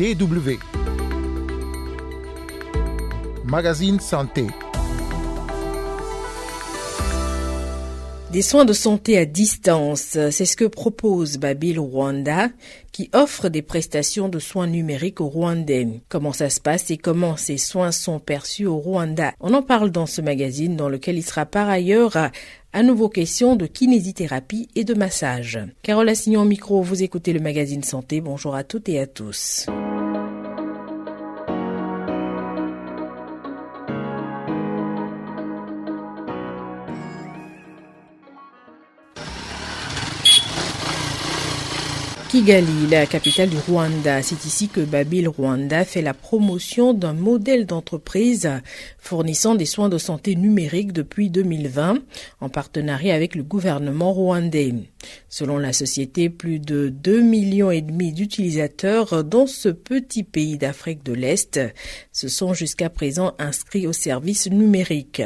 DW. Magazine Santé. Des soins de santé à distance, c'est ce que propose Babil Rwanda, qui offre des prestations de soins numériques aux Rwandais. Comment ça se passe et comment ces soins sont perçus au Rwanda? On en parle dans ce magazine dans lequel il sera par ailleurs à, nouveau question de kinésithérapie et de massage. Carole Assignon au micro, vous écoutez le magazine Santé. Bonjour à toutes et à tous. Kigali, la capitale du Rwanda. C'est ici que Babil Rwanda fait la promotion d'un modèle d'entreprise fournissant des soins de santé numériques depuis 2020 en partenariat avec le gouvernement rwandais. Selon la société, plus de 2 millions et demi d'utilisateurs dans ce petit pays d'Afrique de l'Est se sont jusqu'à présent inscrits au service numérique.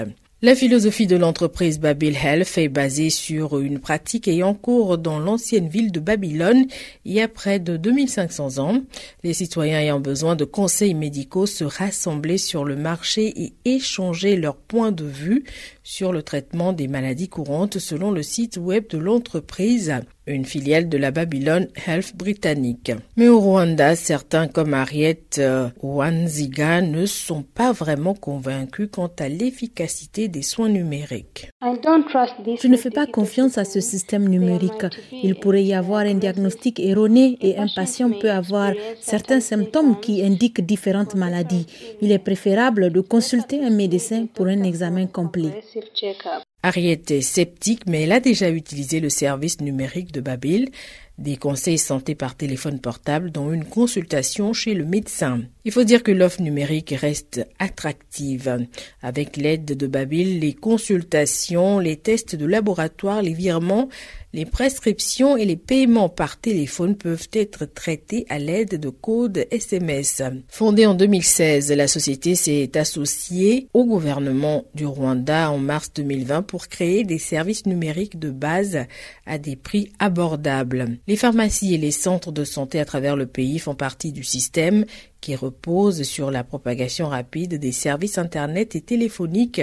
La philosophie de l'entreprise Babil Health est basée sur une pratique ayant cours dans l'ancienne ville de Babylone il y a près de 2500 ans. Les citoyens ayant besoin de conseils médicaux se rassemblaient sur le marché et échangeaient leurs points de vue sur le traitement des maladies courantes selon le site web de l'entreprise, une filiale de la Babylon Health britannique. Mais au Rwanda, certains comme Harriet euh, Wanziga ne sont pas vraiment convaincus quant à l'efficacité des soins numériques. Je ne fais pas confiance à ce système numérique. Il pourrait y avoir un diagnostic erroné et un patient peut avoir certains symptômes qui indiquent différentes maladies. Il est préférable de consulter un médecin pour un examen complet. check checkup. Harriet est sceptique, mais elle a déjà utilisé le service numérique de Babil, des conseils santé par téléphone portable, dont une consultation chez le médecin. Il faut dire que l'offre numérique reste attractive. Avec l'aide de Babil, les consultations, les tests de laboratoire, les virements, les prescriptions et les paiements par téléphone peuvent être traités à l'aide de codes SMS. Fondée en 2016, la société s'est associée au gouvernement du Rwanda en mars 2020 pour créer des services numériques de base à des prix abordables. Les pharmacies et les centres de santé à travers le pays font partie du système qui repose sur la propagation rapide des services Internet et téléphoniques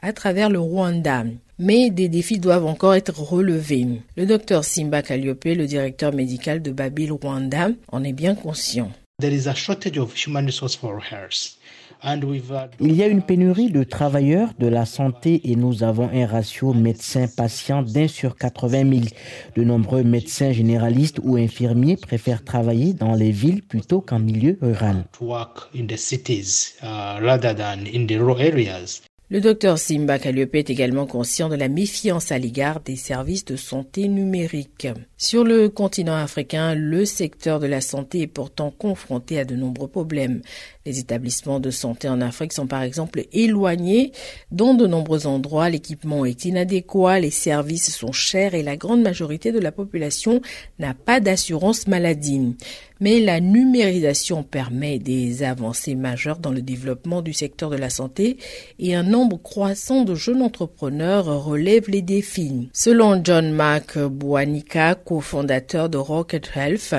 à travers le Rwanda. Mais des défis doivent encore être relevés. Le docteur Simba Kalliope, le directeur médical de Babil Rwanda, en est bien conscient. Il y a une pénurie de travailleurs de la santé et nous avons un ratio médecin-patient d'un sur 80 000. De nombreux médecins généralistes ou infirmiers préfèrent travailler dans les villes plutôt qu'en milieu rural. Le docteur Simba Kalliope est également conscient de la méfiance à l'égard des services de santé numériques. Sur le continent africain, le secteur de la santé est pourtant confronté à de nombreux problèmes. Les établissements de santé en Afrique sont par exemple éloignés. Dans de nombreux endroits, l'équipement est inadéquat, les services sont chers et la grande majorité de la population n'a pas d'assurance maladie. Mais la numérisation permet des avancées majeures dans le développement du secteur de la santé et un nombre croissant de jeunes entrepreneurs relève les défis. Selon John Mark Bouanika, cofondateur de Rocket Health,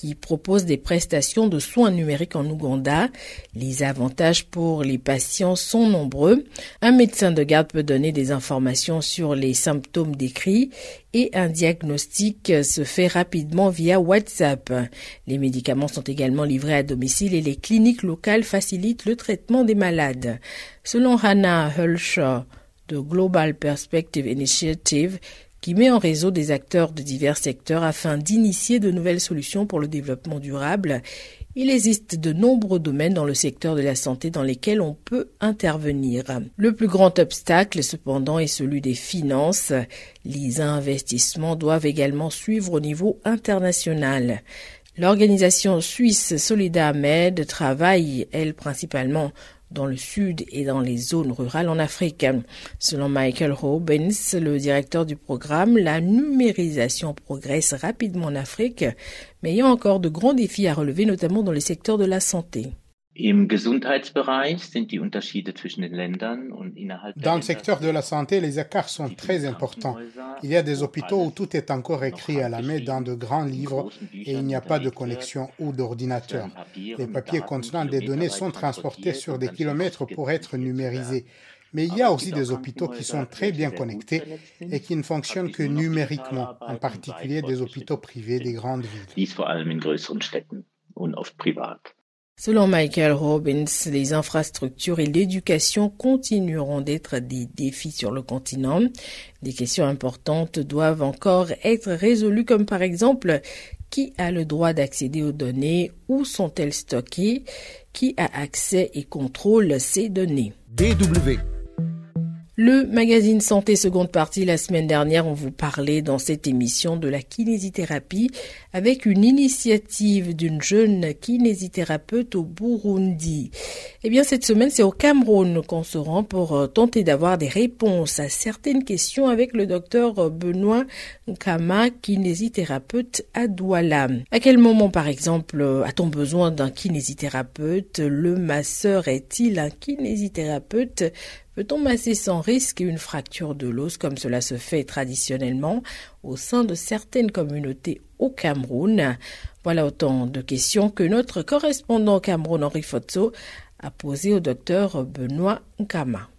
qui propose des prestations de soins numériques en Ouganda. Les avantages pour les patients sont nombreux. Un médecin de garde peut donner des informations sur les symptômes décrits et un diagnostic se fait rapidement via WhatsApp. Les médicaments sont également livrés à domicile et les cliniques locales facilitent le traitement des malades. Selon Hannah Hulshaw de Global Perspective Initiative, qui met en réseau des acteurs de divers secteurs afin d'initier de nouvelles solutions pour le développement durable. Il existe de nombreux domaines dans le secteur de la santé dans lesquels on peut intervenir. Le plus grand obstacle, cependant, est celui des finances. Les investissements doivent également suivre au niveau international. L'organisation suisse Solidamed travaille, elle, principalement dans le sud et dans les zones rurales en Afrique. Selon Michael Robbins, le directeur du programme, la numérisation progresse rapidement en Afrique, mais il y encore de grands défis à relever, notamment dans le secteur de la santé. Dans le secteur de la santé, les écarts sont très importants. Il y a des hôpitaux où tout est encore écrit à la main dans de grands livres et il n'y a pas de connexion ou d'ordinateur. Les papiers contenant des données sont transportés sur des kilomètres pour être numérisés. Mais il y a aussi des hôpitaux qui sont très bien connectés et qui ne fonctionnent que numériquement, en particulier des hôpitaux privés des grandes villes. Selon Michael Robbins, les infrastructures et l'éducation continueront d'être des défis sur le continent. Des questions importantes doivent encore être résolues comme par exemple qui a le droit d'accéder aux données, où sont-elles stockées, qui a accès et contrôle ces données? DW le magazine Santé seconde partie, la semaine dernière, on vous parlait dans cette émission de la kinésithérapie avec une initiative d'une jeune kinésithérapeute au Burundi. Eh bien, cette semaine, c'est au Cameroun qu'on se rend pour euh, tenter d'avoir des réponses à certaines questions avec le docteur Benoît Nkama, kinésithérapeute à Douala. À quel moment, par exemple, a-t-on besoin d'un kinésithérapeute? Le masseur est-il un kinésithérapeute? Peut-on masser sans risque une fracture de l'os comme cela se fait traditionnellement au sein de certaines communautés au Cameroun Voilà autant de questions que notre correspondant au Cameroun, Henri Fotso, a posées au docteur Benoît Nkama.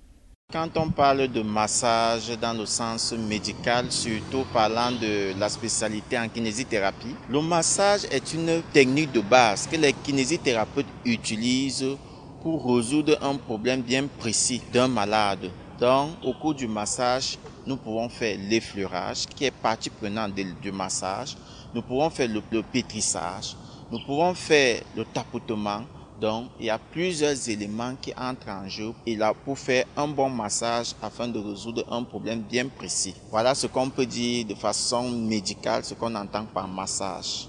Quand on parle de massage dans le sens médical, surtout parlant de la spécialité en kinésithérapie, le massage est une technique de base que les kinésithérapeutes utilisent pour résoudre un problème bien précis d'un malade. Donc, au cours du massage, nous pouvons faire l'effleurage, qui est partie prenante du massage. Nous pouvons faire le, pétrissage. Nous pouvons faire le tapotement. Donc, il y a plusieurs éléments qui entrent en jeu et là pour faire un bon massage afin de résoudre un problème bien précis. Voilà ce qu'on peut dire de façon médicale, ce qu'on entend par massage.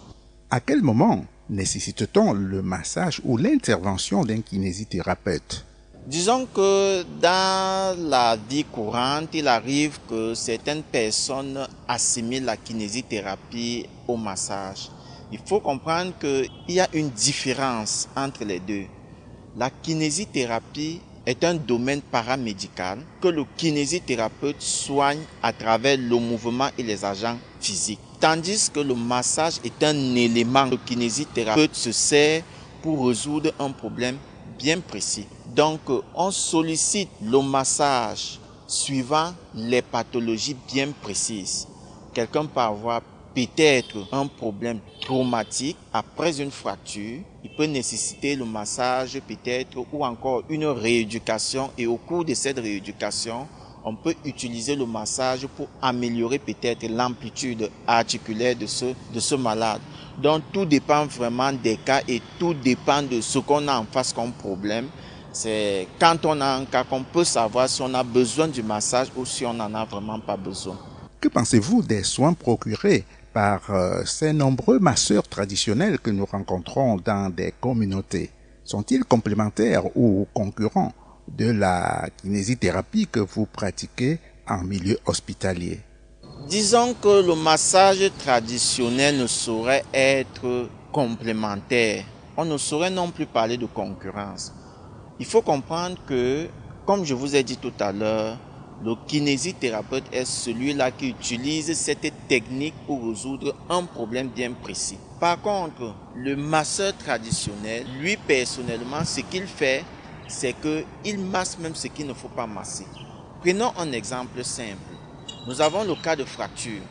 À quel moment nécessite-t-on le massage ou l'intervention d'un kinésithérapeute? Disons que dans la vie courante, il arrive que certaines personnes assimilent la kinésithérapie au massage. Il faut comprendre qu'il y a une différence entre les deux. La kinésithérapie est un domaine paramédical que le kinésithérapeute soigne à travers le mouvement et les agents physiques. Tandis que le massage est un élément le kinésithérapeute se sert pour résoudre un problème bien précis. Donc, on sollicite le massage suivant les pathologies bien précises. Quelqu'un peut avoir peut-être un problème traumatique après une fracture. Il peut nécessiter le massage peut-être ou encore une rééducation et au cours de cette rééducation, on peut utiliser le massage pour améliorer peut-être l'amplitude articulaire de ce, de ce malade. Donc tout dépend vraiment des cas et tout dépend de ce qu'on a en face comme problème. C'est quand on a un cas qu'on peut savoir si on a besoin du massage ou si on n'en a vraiment pas besoin. Que pensez-vous des soins procurés par euh, ces nombreux masseurs traditionnels que nous rencontrons dans des communautés Sont-ils complémentaires ou concurrents de la kinésithérapie que vous pratiquez en milieu hospitalier? Disons que le massage traditionnel ne saurait être complémentaire. On ne saurait non plus parler de concurrence. Il faut comprendre que, comme je vous ai dit tout à l'heure, le kinésithérapeute est celui-là qui utilise cette technique pour résoudre un problème bien précis. Par contre, le masseur traditionnel, lui personnellement, ce qu'il fait, c'est qu'il masse même ce qu'il ne faut pas masser. Prenons un exemple simple. Nous avons le cas de fracture.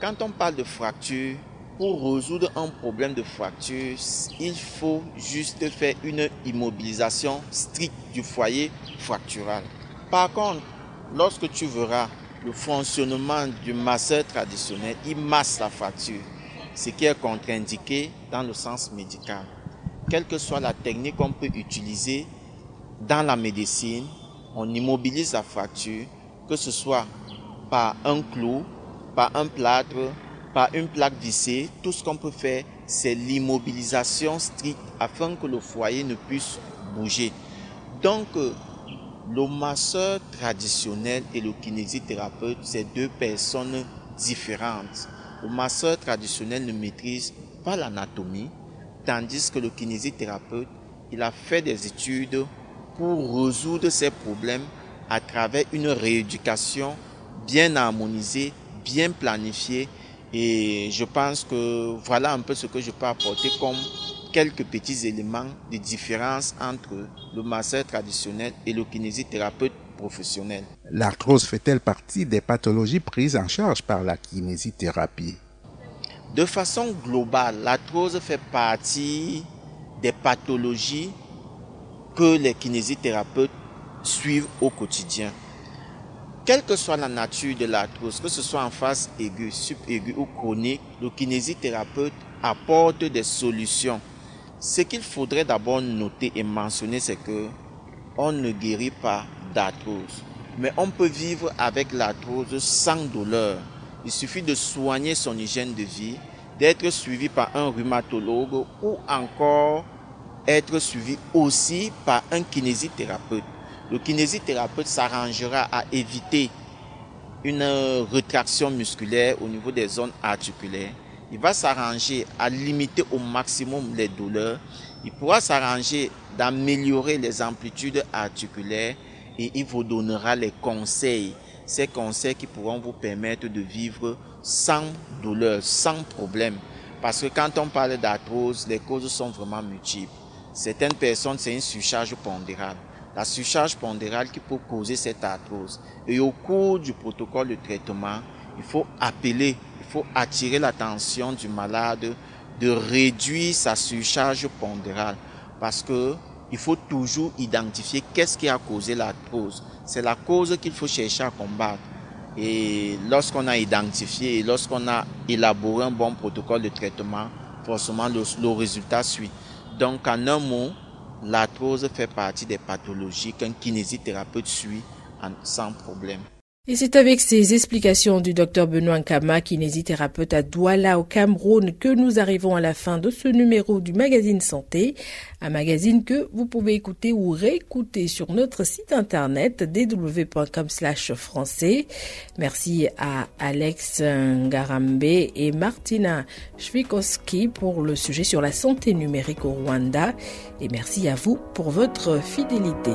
Quand on parle de fracture, pour résoudre un problème de fracture, il faut juste faire une immobilisation stricte du foyer fractural. Par contre, lorsque tu verras le fonctionnement du masseur traditionnel, il masse la fracture, ce qui est contre-indiqué dans le sens médical. Quelle que soit la technique qu'on peut utiliser, dans la médecine, on immobilise la fracture, que ce soit par un clou, par un plâtre, par une plaque vissée. Tout ce qu'on peut faire, c'est l'immobilisation stricte afin que le foyer ne puisse bouger. Donc, le masseur traditionnel et le kinésithérapeute, c'est deux personnes différentes. Le masseur traditionnel ne maîtrise pas l'anatomie, tandis que le kinésithérapeute il a fait des études pour résoudre ces problèmes à travers une rééducation bien harmonisée, bien planifiée. Et je pense que voilà un peu ce que je peux apporter comme quelques petits éléments de différence entre le masseur traditionnel et le kinésithérapeute professionnel. L'arthrose fait-elle partie des pathologies prises en charge par la kinésithérapie? De façon globale, l'arthrose fait partie des pathologies que les kinésithérapeutes suivent au quotidien. Quelle que soit la nature de l'arthrose, que ce soit en phase aiguë, subaiguë ou chronique, le kinésithérapeute apporte des solutions. Ce qu'il faudrait d'abord noter et mentionner, c'est que on ne guérit pas d'arthrose, mais on peut vivre avec l'arthrose sans douleur. Il suffit de soigner son hygiène de vie, d'être suivi par un rhumatologue ou encore être suivi aussi par un kinésithérapeute. Le kinésithérapeute s'arrangera à éviter une rétraction musculaire au niveau des zones articulaires. Il va s'arranger à limiter au maximum les douleurs. Il pourra s'arranger d'améliorer les amplitudes articulaires et il vous donnera les conseils. Ces conseils qui pourront vous permettre de vivre sans douleur, sans problème. Parce que quand on parle d'arthrose, les causes sont vraiment multiples. Certaines personnes, c'est une surcharge pondérale. La surcharge pondérale qui peut causer cette arthrose. Et au cours du protocole de traitement, il faut appeler, il faut attirer l'attention du malade de réduire sa surcharge pondérale. Parce que il faut toujours identifier qu'est-ce qui a causé l'arthrose. C'est la cause qu'il faut chercher à combattre. Et lorsqu'on a identifié, lorsqu'on a élaboré un bon protocole de traitement, forcément le, le résultat suit. Donc, en un mot, l'arthrose fait partie des pathologies qu'un kinésithérapeute suit sans problème. Et c'est avec ces explications du docteur Benoît Nkama, kinésithérapeute à Douala au Cameroun, que nous arrivons à la fin de ce numéro du magazine Santé, un magazine que vous pouvez écouter ou réécouter sur notre site internet www.com français. Merci à Alex Ngarambe et Martina Schwikowski pour le sujet sur la santé numérique au Rwanda. Et merci à vous pour votre fidélité.